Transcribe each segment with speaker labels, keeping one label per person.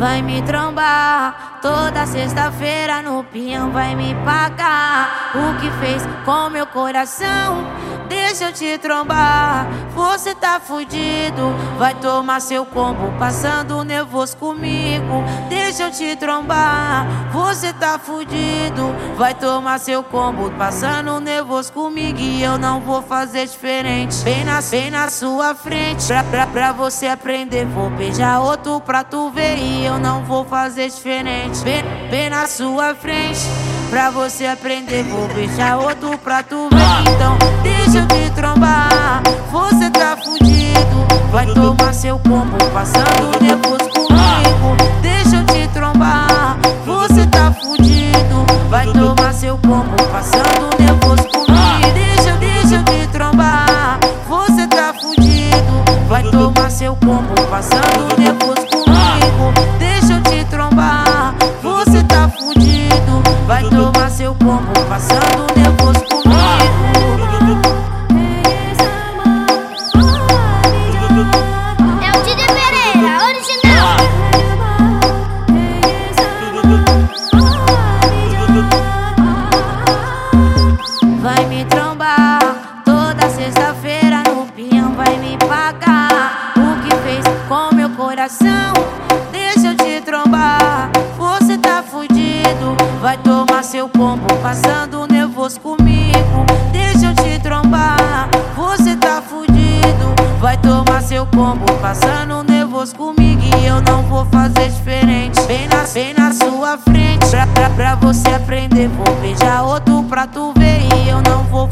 Speaker 1: Vai me trombar toda sexta-feira no pinhão, vai me pagar o que fez com meu coração. Deixa eu te trombar, você tá fudido. Vai tomar seu combo, passando nervoso comigo. Deixa eu te trombar, você tá fudido. Vai tomar seu combo, passando nervoso comigo. E eu não vou fazer diferente. Bem na, bem na sua frente, pra, pra, pra você aprender. Vou beijar outro pra tu ver. E eu não vou fazer diferente. Bem, bem na sua frente, pra você aprender. Vou beijar outro pra tu ver. Então, deixa eu te trombar. Você tá fudido. Vai tomar seu combo, passando nervoso combo, passando nervoso comigo. Deixa, deixa te trombar. Você tá fudido. Vai tomar seu combo, passando nervoso Deixa eu te trombar, você tá fudido. Vai tomar seu combo, passando nervoso comigo. Deixa eu te trombar, você tá fudido. Vai tomar seu combo, passando nervoso comigo. E eu não vou fazer diferente. Bem na, bem na sua frente, pra, pra, pra você aprender. Vou beijar outro pra tu ver. E eu não vou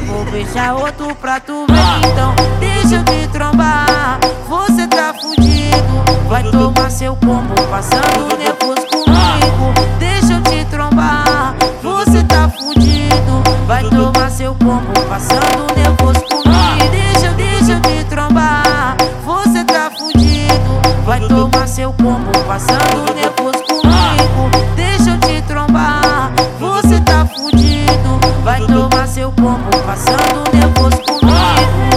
Speaker 1: Vou beijar outro pra tu ver Então deixa eu te trombar. Você tá fudido Vai tomar seu combo Passando nervoso comigo. Deixa eu te trombar Você tá fudido Vai tomar seu combo Passando nervoso comigo. Deixa, deixa eu te trombar Você tá fudido Vai tomar seu combo Passando nervoso comigo. Deixa eu te trombar. Vai tomar seu combo, passando nervoso comigo.